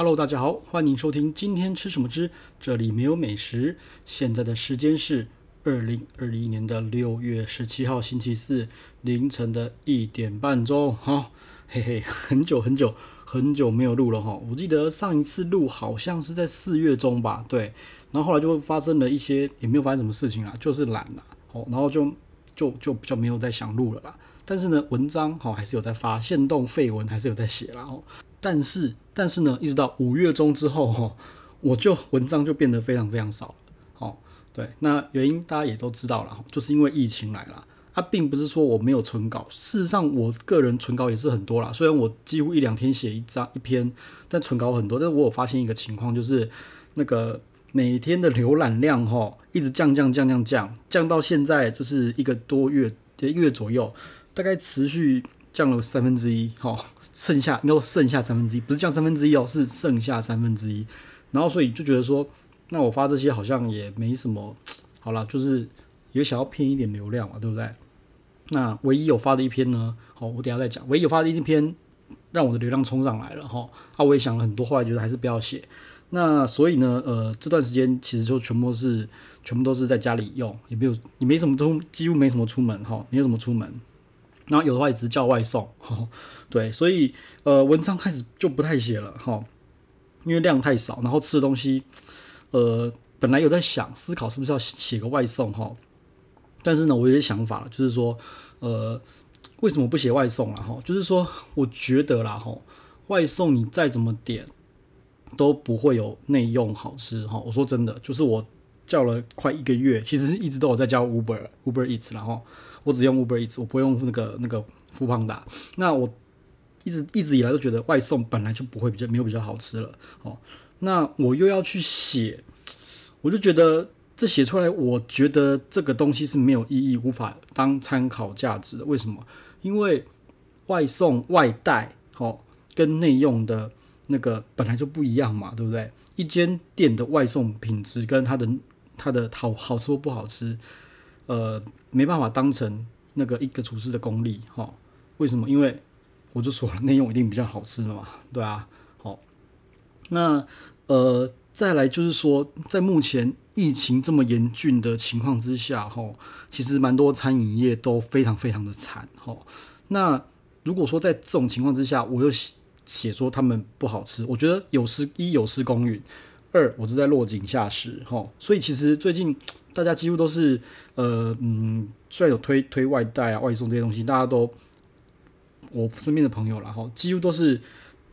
Hello，大家好，欢迎收听今天吃什么之，这里没有美食。现在的时间是二零二一年的六月十七号星期四凌晨的一点半钟。哈，嘿嘿，很久很久很久没有录了哈。我记得上一次录好像是在四月中吧，对。然后后来就发生了一些，也没有发生什么事情啦，就是懒啦。哦，然后就就就比较没有再想录了啦。但是呢，文章好还是有在发，现动废文还是有在写啦。哦，但是但是呢，一直到五月中之后哈，我就文章就变得非常非常少了。哦，对，那原因大家也都知道了，就是因为疫情来了。它并不是说我没有存稿，事实上我个人存稿也是很多啦。虽然我几乎一两天写一张一篇，但存稿很多。但是我有发现一个情况，就是那个。每天的浏览量哈，一直降降降降降，降到现在就是一个多月，一个月左右，大概持续降了三分之一哈，剩下应该说剩下三分之一，不是降三分之一哦，是剩下三分之一。然后所以就觉得说，那我发这些好像也没什么，好了，就是也想要骗一点流量嘛，对不对？那唯一有发的一篇呢，好，我等下再讲。唯一有发的一篇，让我的流量冲上来了哈。啊，我也想了很多，后来觉得还是不要写。那所以呢，呃，这段时间其实就全部是，全部都是在家里用，也没有，也没什么出，几乎没什么出门哈，没有什么出门。然后有的话也只叫外送，哈，对，所以呃，文章开始就不太写了哈，因为量太少，然后吃的东西，呃，本来有在想思考是不是要写个外送哈，但是呢，我有些想法了，就是说，呃，为什么不写外送了哈？就是说，我觉得啦哈，外送你再怎么点。都不会有内用好吃哈，我说真的，就是我叫了快一个月，其实一直都有在叫 Uber Uber Eat，然后我只用 Uber Eats，我不会用那个那个富胖达。那我一直一直以来都觉得外送本来就不会比较没有比较好吃了哦。那我又要去写，我就觉得这写出来，我觉得这个东西是没有意义，无法当参考价值的。为什么？因为外送外带哦，跟内用的。那个本来就不一样嘛，对不对？一间店的外送品质跟它的它的好好吃或不好吃，呃，没办法当成那个一个厨师的功力哈、为什么？因为我就说了，内用一定比较好吃的嘛，对啊。好，那呃，再来就是说，在目前疫情这么严峻的情况之下，哈、其实蛮多餐饮业都非常非常的惨，哈、那如果说在这种情况之下，我又写说他们不好吃，我觉得有失一有失公允，二我是在落井下石哈。所以其实最近大家几乎都是呃嗯，虽然有推推外带啊、外送这些东西，大家都我身边的朋友啦哈，几乎都是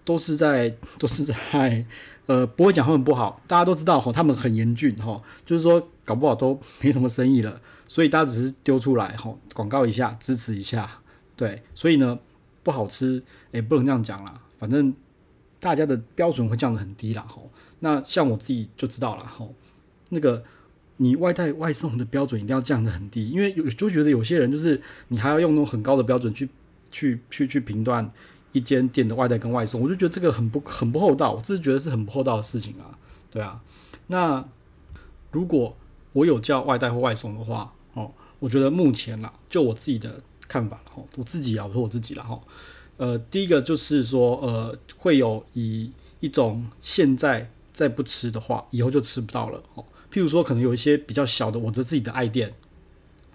都是在都是在呃不会讲他们不好，大家都知道哈，他们很严峻哈，就是说搞不好都没什么生意了，所以大家只是丢出来哈，广告一下支持一下，对，所以呢不好吃也不能这样讲啦。反正大家的标准会降得很低啦，吼。那像我自己就知道了，吼。那个你外带外送的标准一定要降得很低，因为有就觉得有些人就是你还要用那种很高的标准去去去去评断一间店的外带跟外送，我就觉得这个很不很不厚道，我自己觉得是很不厚道的事情啊，对啊。那如果我有叫外带或外送的话，哦，我觉得目前啦，就我自己的看法，吼，我自己啊，我说我自己了，吼。呃，第一个就是说，呃，会有以一种现在再不吃的话，以后就吃不到了哦。譬如说，可能有一些比较小的，我的自己的爱店，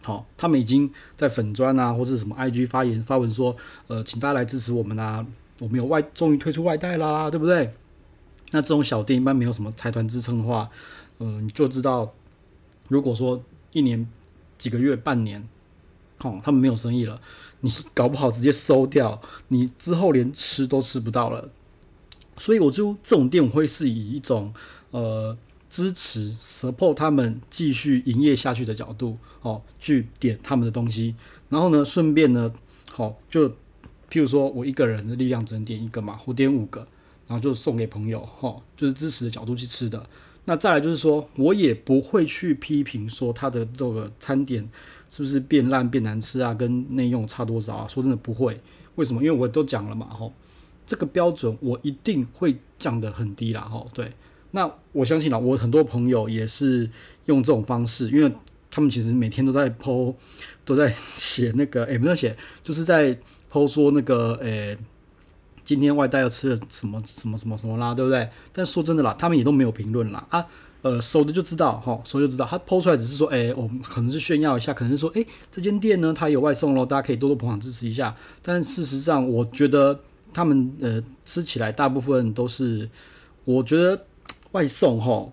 好、他们已经在粉砖啊，或是什么 IG 发言发文说，呃，请大家来支持我们啊，我们有外，终于推出外带啦，对不对？那这种小店一般没有什么财团支撑的话，呃，你就知道，如果说一年几个月、半年。哦，他们没有生意了，你搞不好直接收掉，你之后连吃都吃不到了。所以我就这种店我会是以一种呃支持 support 他们继续营业下去的角度哦，去点他们的东西，然后呢，顺便呢，好、哦、就譬如说我一个人的力量只能点一个嘛，我点五个，然后就送给朋友，哈、哦，就是支持的角度去吃的。那再来就是说，我也不会去批评说他的这个餐点是不是变烂变难吃啊，跟内用差多少啊？说真的不会，为什么？因为我都讲了嘛，吼，这个标准我一定会降得很低啦，吼，对。那我相信啦，我很多朋友也是用这种方式，因为他们其实每天都在剖都在 写那个，诶、欸，不是写，就是在剖说那个，诶、今天外带又吃了什么什么什么什么啦，对不对？但说真的啦，他们也都没有评论啦啊。呃，熟的就知道，哈，熟就知道。他剖出来只是说，哎、我们可能是炫耀一下，可能是说，哎、这间店呢，它有外送咯，大家可以多多捧场支持一下。但事实上，我觉得他们呃吃起来大部分都是，我觉得外送哈，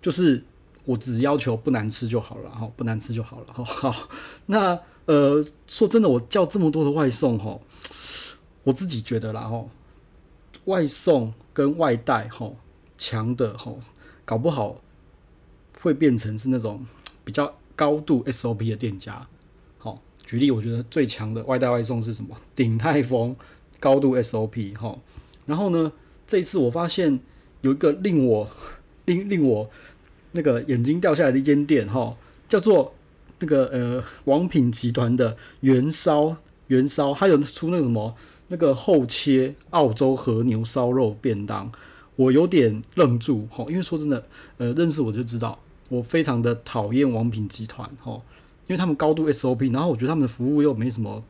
就是我只要求不难吃就好了，哈，不难吃就好了哈，好。那呃，说真的，我叫这么多的外送哈，我自己觉得啦，哈，外送跟外带哈强的哈，搞不好。会变成是那种比较高度 SOP 的店家，好，举例，我觉得最强的外带外送是什么？鼎泰丰高度 SOP 哈，然后呢，这一次我发现有一个令我 令令我那个眼睛掉下来的一间店哈，叫做那个呃王品集团的原烧原烧，还有出那个什么那个厚切澳洲和牛烧肉便当，我有点愣住哈，因为说真的，呃，认识我就知道。我非常的讨厌王品集团，吼，因为他们高度 SOP，然后我觉得他们的服务又没什么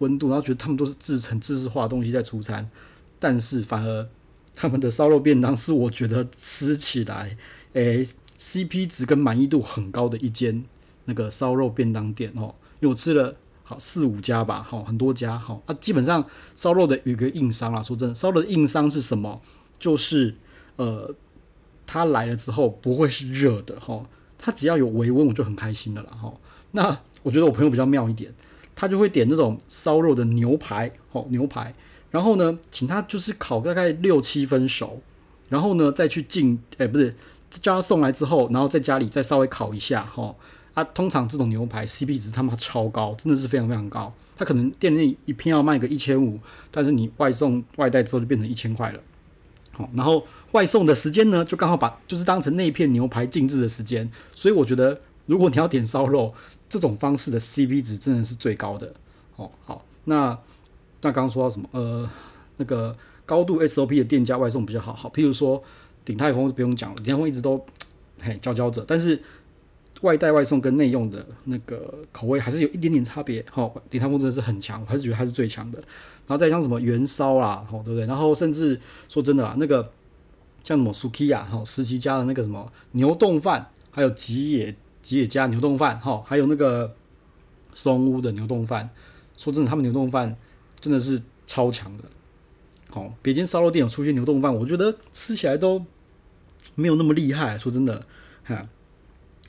温度，然后觉得他们都是制成制式化的东西在出餐，但是反而他们的烧肉便当是我觉得吃起来，诶，CP 值跟满意度很高的一间那个烧肉便当店，哦，因为我吃了好四五家吧，好，很多家，好，啊，基本上烧肉的有一个硬伤啊，说真的，烧肉的硬伤是什么？就是呃。它来了之后不会是热的哈，它只要有微温我就很开心的了哈。那我觉得我朋友比较妙一点，他就会点那种烧肉的牛排，哦牛排，然后呢，请他就是烤大概六七分熟，然后呢再去进，哎不是叫他送来之后，然后在家里再稍微烤一下哈。啊，通常这种牛排 CP 值他妈超高，真的是非常非常高。他可能店内一片要卖个一千五，但是你外送外带之后就变成一千块了。好，然后外送的时间呢，就刚好把就是当成那一片牛排静置的时间，所以我觉得如果你要点烧肉，这种方式的 CP 值真的是最高的。哦，好，那那刚刚说到什么？呃，那个高度 SOP 的店家外送比较好，好，譬如说鼎泰丰就不用讲了，鼎泰丰一直都嘿佼佼者，但是外带外送跟内用的那个口味还是有一点点差别。好，哦，鼎泰丰真的是很强，我还是觉得它是最强的。然后再像什么元烧啦，吼，对不对？然后甚至说真的啦，那个像什么 Sukiya 吼，石岐家的那个什么牛丼饭，还有吉野吉野家牛丼饭，哈，还有那个松屋的牛丼饭，说真的，他们牛丼饭真的是超强的。好，别间烧肉店有出现牛丼饭，我觉得吃起来都没有那么厉害。说真的，哈，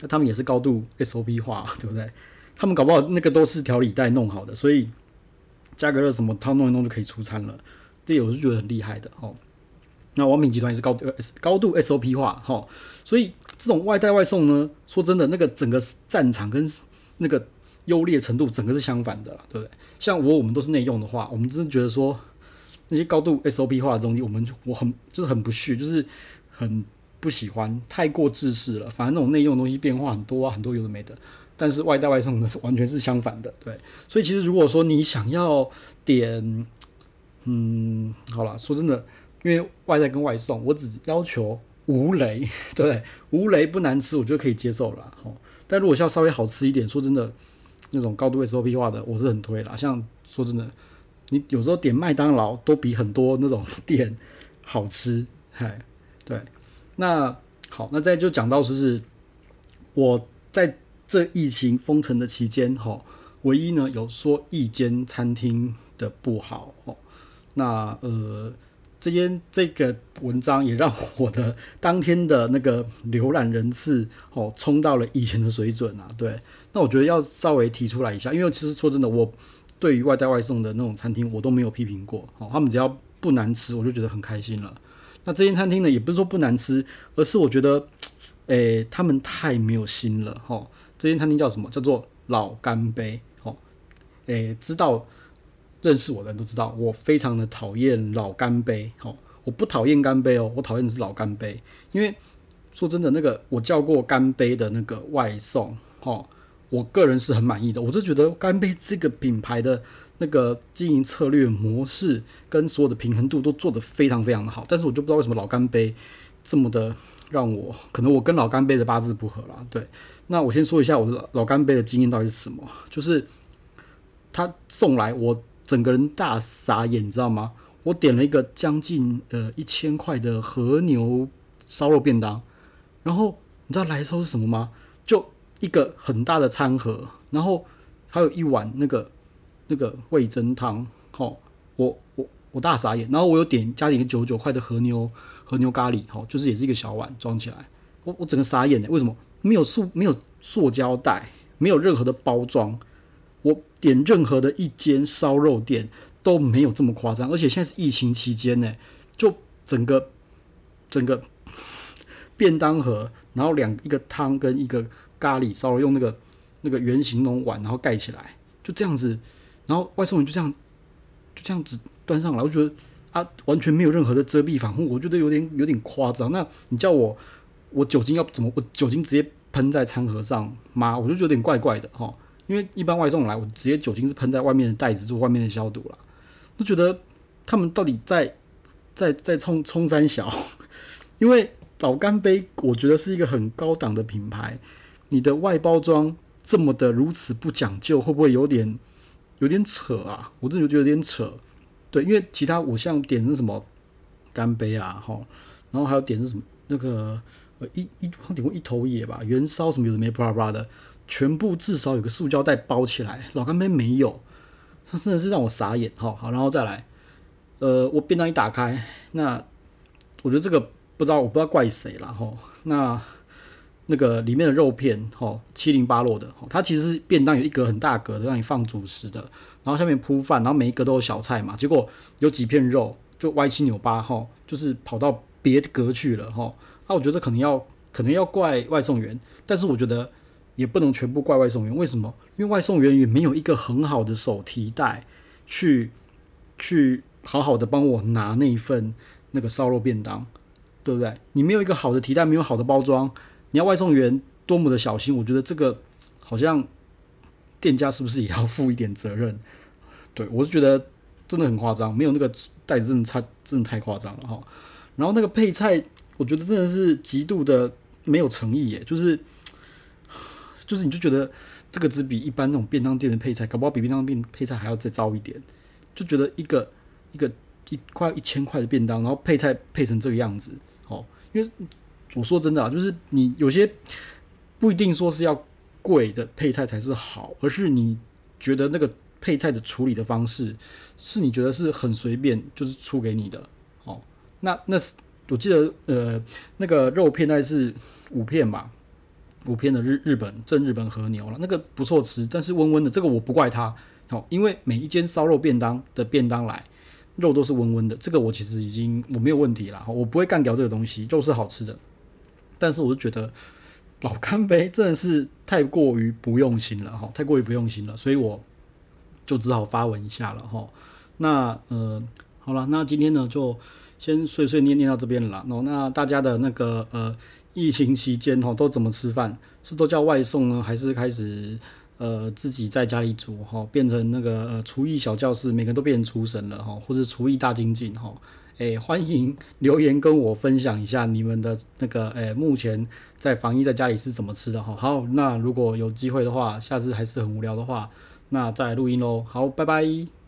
那他们也是高度 SOP 化，对不对？他们搞不好那个都是调理袋弄好的，所以。加个热什么，他弄一弄就可以出餐了，这我是觉得很厉害的哦。那王品集团也是高度高度 SOP 化哈，所以这种外带外送呢，说真的，那个整个战场跟那个优劣程度，整个是相反的，对不对？像我我们都是内用的话，我们真的觉得说那些高度 SOP 化的东西，我们就我很就是很不屑，就是很不喜欢，太过制式了。反正那种内用的东西变化很多啊，很多有的没的。但是外带外送的是完全是相反的，对，所以其实如果说你想要点，嗯，好了，说真的，因为外带跟外送，我只要求无雷，对？无雷不难吃，我就可以接受了，吼。但如果要稍微好吃一点，说真的，那种高度 SOP 化的，我是很推啦。像说真的，你有时候点麦当劳都比很多那种店好吃，嗨，对。那好，那再就讲到就是我在。这疫情封城的期间，哈，唯一呢有说一间餐厅的不好，哦，那呃，这间这个文章也让我的当天的那个浏览人次，哦，冲到了以前的水准啊，对，那我觉得要稍微提出来一下，因为其实说真的，我对于外带外送的那种餐厅，我都没有批评过，哦，他们只要不难吃，我就觉得很开心了。那这间餐厅呢，也不是说不难吃，而是我觉得。诶，他们太没有心了，哦！这间餐厅叫什么？叫做老干杯，哦！诶，知道认识我的人都知道，我非常的讨厌老干杯，哦！我不讨厌干杯哦，我讨厌的是老干杯，因为说真的，那个我叫过干杯的那个外送，吼，我个人是很满意的，我就觉得干杯这个品牌的那个经营策略模式跟所有的平衡度都做得非常非常的好，但是我就不知道为什么老干杯这么的。让我可能我跟老干杯的八字不合啦，对。那我先说一下我的老干杯的经验到底是什么，就是他送来我整个人大傻眼，你知道吗？我点了一个将近呃一千块的和牛烧肉便当，然后你知道来的时候是什么吗？就一个很大的餐盒，然后还有一碗那个那个味增汤。好，我我我大傻眼。然后我有点加点一个九九块的和牛和牛咖喱，好，就是也是一个小碗装起来。我我整个傻眼的，为什么没有塑没有塑胶袋，没有任何的包装？我点任何的一间烧肉店。都没有这么夸张，而且现在是疫情期间呢，就整个整个便当盒，然后两一个汤跟一个咖喱烧肉，用那个那个圆形那种碗，然后盖起来，就这样子，然后外送员就这样就这样子端上来，我觉得啊，完全没有任何的遮蔽防护，我觉得有点有点夸张。那你叫我我酒精要怎么？我酒精直接喷在餐盒上吗？我就觉得有点怪怪的哈，因为一般外送来，我直接酒精是喷在外面的袋子做外面的消毒了。就觉得他们到底在在在冲冲三小，因为老干杯，我觉得是一个很高档的品牌，你的外包装这么的如此不讲究，会不会有点有点扯啊？我真的觉得有点扯。对，因为其他我像点是什么干杯啊，哈，然后还有点是什么那个呃一一好像点过一头野吧，元烧什么有的没巴拉巴拉的，全部至少有个塑胶袋包起来，老干杯没有。他真的是让我傻眼，好，好，然后再来，呃，我便当一打开，那我觉得这个不知道，我不知道怪谁了，吼，那那个里面的肉片，吼，七零八落的，它其实是便当有一格很大格的，让你放主食的，然后下面铺饭，然后每一格都有小菜嘛，结果有几片肉就歪七扭八，吼，就是跑到别的格去了，吼，那我觉得这可能要可能要怪外送员，但是我觉得。也不能全部怪外送员，为什么？因为外送员也没有一个很好的手提袋去去好好的帮我拿那一份那个烧肉便当，对不对？你没有一个好的提袋，没有好的包装，你要外送员多么的小心？我觉得这个好像店家是不是也要负一点责任？对，我就觉得真的很夸张，没有那个袋子真的差，真的太夸张了哈。然后那个配菜，我觉得真的是极度的没有诚意耶，就是。就是你就觉得这个只比一般那种便当店的配菜，搞不好比便当店配菜还要再糟一点，就觉得一个一个一块一千块的便当，然后配菜配成这个样子，哦，因为我说真的啊，就是你有些不一定说是要贵的配菜才是好，而是你觉得那个配菜的处理的方式是你觉得是很随便，就是出给你的，哦，那那是我记得呃那个肉片大概是五片吧。五片的日日本正日本和牛了，那个不错吃，但是温温的，这个我不怪他，好，因为每一间烧肉便当的便当来，肉都是温温的，这个我其实已经我没有问题了，我不会干掉这个东西，肉是好吃的，但是我就觉得老干杯真的是太过于不用心了哈，太过于不用心了，所以我就只好发文一下了哈。那呃，好了，那今天呢就先碎碎念念到这边了，那那大家的那个呃。疫情期间哈，都怎么吃饭？是都叫外送呢，还是开始呃自己在家里煮哈？变成那个厨艺小教室，每个人都变成厨神了哈，或者厨艺大精进哈？诶，欢迎留言跟我分享一下你们的那个诶，目前在防疫在家里是怎么吃的哈？好，那如果有机会的话，下次还是很无聊的话，那再录音喽。好，拜拜。